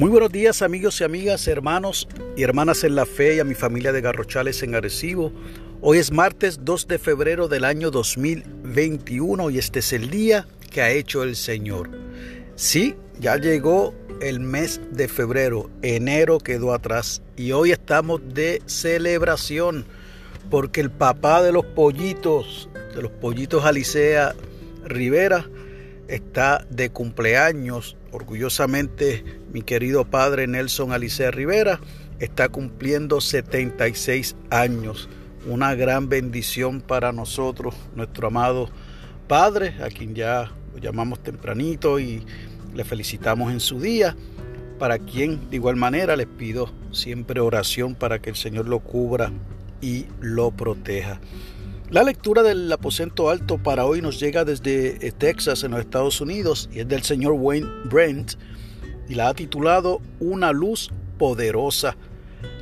Muy buenos días amigos y amigas, hermanos y hermanas en la fe y a mi familia de Garrochales en Arecibo. Hoy es martes 2 de febrero del año 2021 y este es el día que ha hecho el Señor. Sí, ya llegó el mes de febrero, enero quedó atrás y hoy estamos de celebración porque el papá de los pollitos, de los pollitos Alicea Rivera, está de cumpleaños. Orgullosamente, mi querido padre Nelson Alicea Rivera está cumpliendo 76 años. Una gran bendición para nosotros, nuestro amado padre, a quien ya lo llamamos tempranito y le felicitamos en su día. Para quien de igual manera les pido siempre oración para que el Señor lo cubra y lo proteja. La lectura del aposento alto para hoy nos llega desde eh, Texas, en los Estados Unidos, y es del señor Wayne Brent, y la ha titulado Una luz poderosa.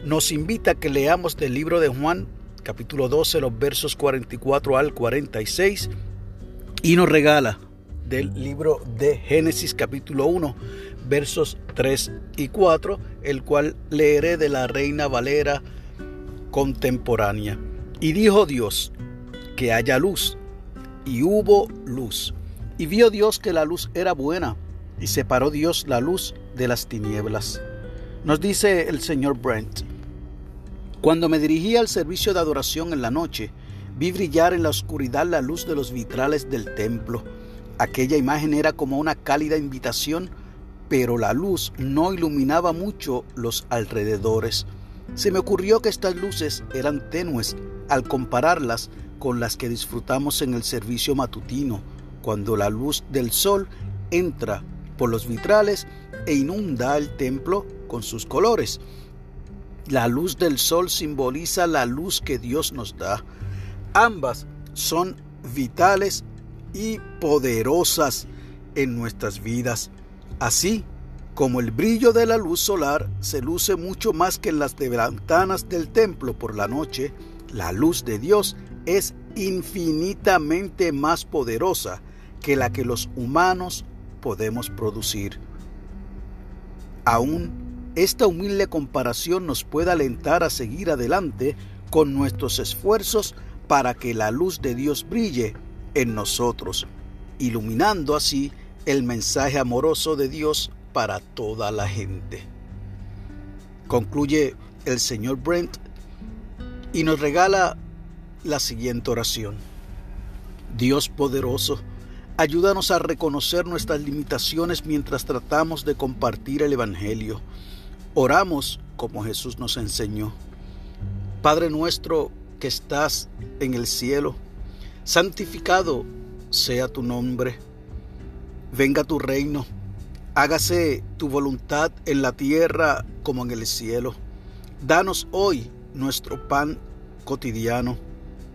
Nos invita a que leamos del libro de Juan, capítulo 12, los versos 44 al 46, y nos regala del libro de Génesis, capítulo 1, versos 3 y 4, el cual leeré de la Reina Valera contemporánea. Y dijo Dios, que haya luz. Y hubo luz. Y vio Dios que la luz era buena, y separó Dios la luz de las tinieblas. Nos dice el señor Brent, cuando me dirigía al servicio de adoración en la noche, vi brillar en la oscuridad la luz de los vitrales del templo. Aquella imagen era como una cálida invitación, pero la luz no iluminaba mucho los alrededores. Se me ocurrió que estas luces eran tenues al compararlas con las que disfrutamos en el servicio matutino, cuando la luz del sol entra por los vitrales e inunda el templo con sus colores. La luz del sol simboliza la luz que Dios nos da. Ambas son vitales y poderosas en nuestras vidas. Así como el brillo de la luz solar se luce mucho más que en las ventanas del templo por la noche, la luz de Dios es infinitamente más poderosa que la que los humanos podemos producir. Aún esta humilde comparación nos puede alentar a seguir adelante con nuestros esfuerzos para que la luz de Dios brille en nosotros, iluminando así el mensaje amoroso de Dios para toda la gente. Concluye el señor Brent y nos regala la siguiente oración. Dios poderoso, ayúdanos a reconocer nuestras limitaciones mientras tratamos de compartir el Evangelio. Oramos como Jesús nos enseñó. Padre nuestro que estás en el cielo, santificado sea tu nombre. Venga tu reino. Hágase tu voluntad en la tierra como en el cielo. Danos hoy nuestro pan cotidiano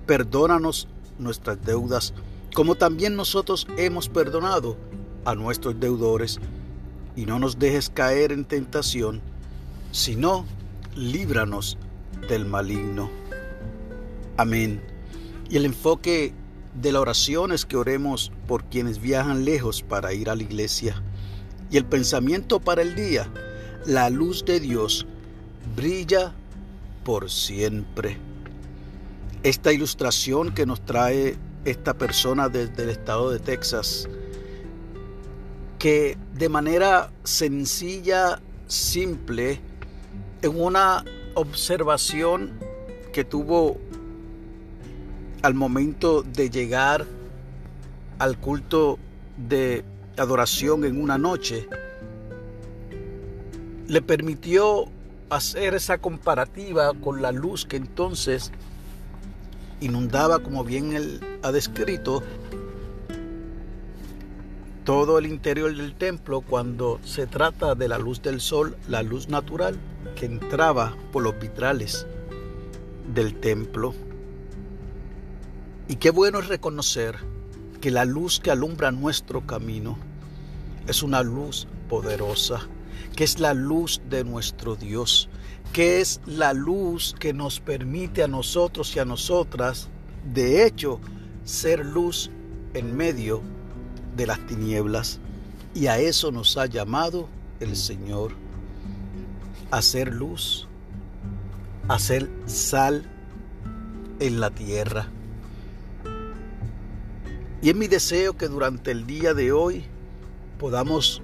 perdónanos nuestras deudas, como también nosotros hemos perdonado a nuestros deudores, y no nos dejes caer en tentación, sino líbranos del maligno. Amén. Y el enfoque de la oración es que oremos por quienes viajan lejos para ir a la iglesia. Y el pensamiento para el día, la luz de Dios brilla por siempre. Esta ilustración que nos trae esta persona desde el estado de Texas, que de manera sencilla, simple, en una observación que tuvo al momento de llegar al culto de adoración en una noche, le permitió hacer esa comparativa con la luz que entonces inundaba, como bien él ha descrito, todo el interior del templo cuando se trata de la luz del sol, la luz natural que entraba por los vitrales del templo. Y qué bueno es reconocer que la luz que alumbra nuestro camino es una luz poderosa, que es la luz de nuestro Dios, que es la luz que nos permite a nosotros y a nosotras, de hecho, ser luz en medio de las tinieblas. Y a eso nos ha llamado el Señor. hacer luz, hacer sal en la tierra. Y es mi deseo que durante el día de hoy podamos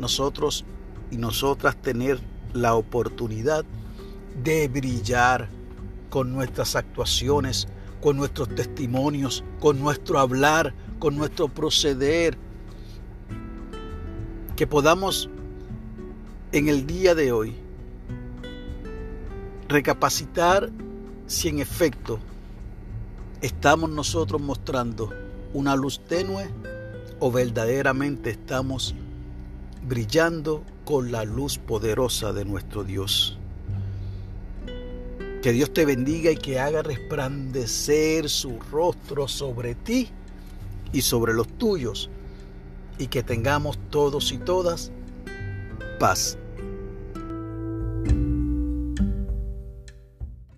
nosotros y nosotras tener la oportunidad de brillar con nuestras actuaciones, con nuestros testimonios, con nuestro hablar, con nuestro proceder. Que podamos en el día de hoy recapacitar si en efecto estamos nosotros mostrando una luz tenue o verdaderamente estamos brillando con la luz poderosa de nuestro Dios. Que Dios te bendiga y que haga resplandecer su rostro sobre ti y sobre los tuyos y que tengamos todos y todas paz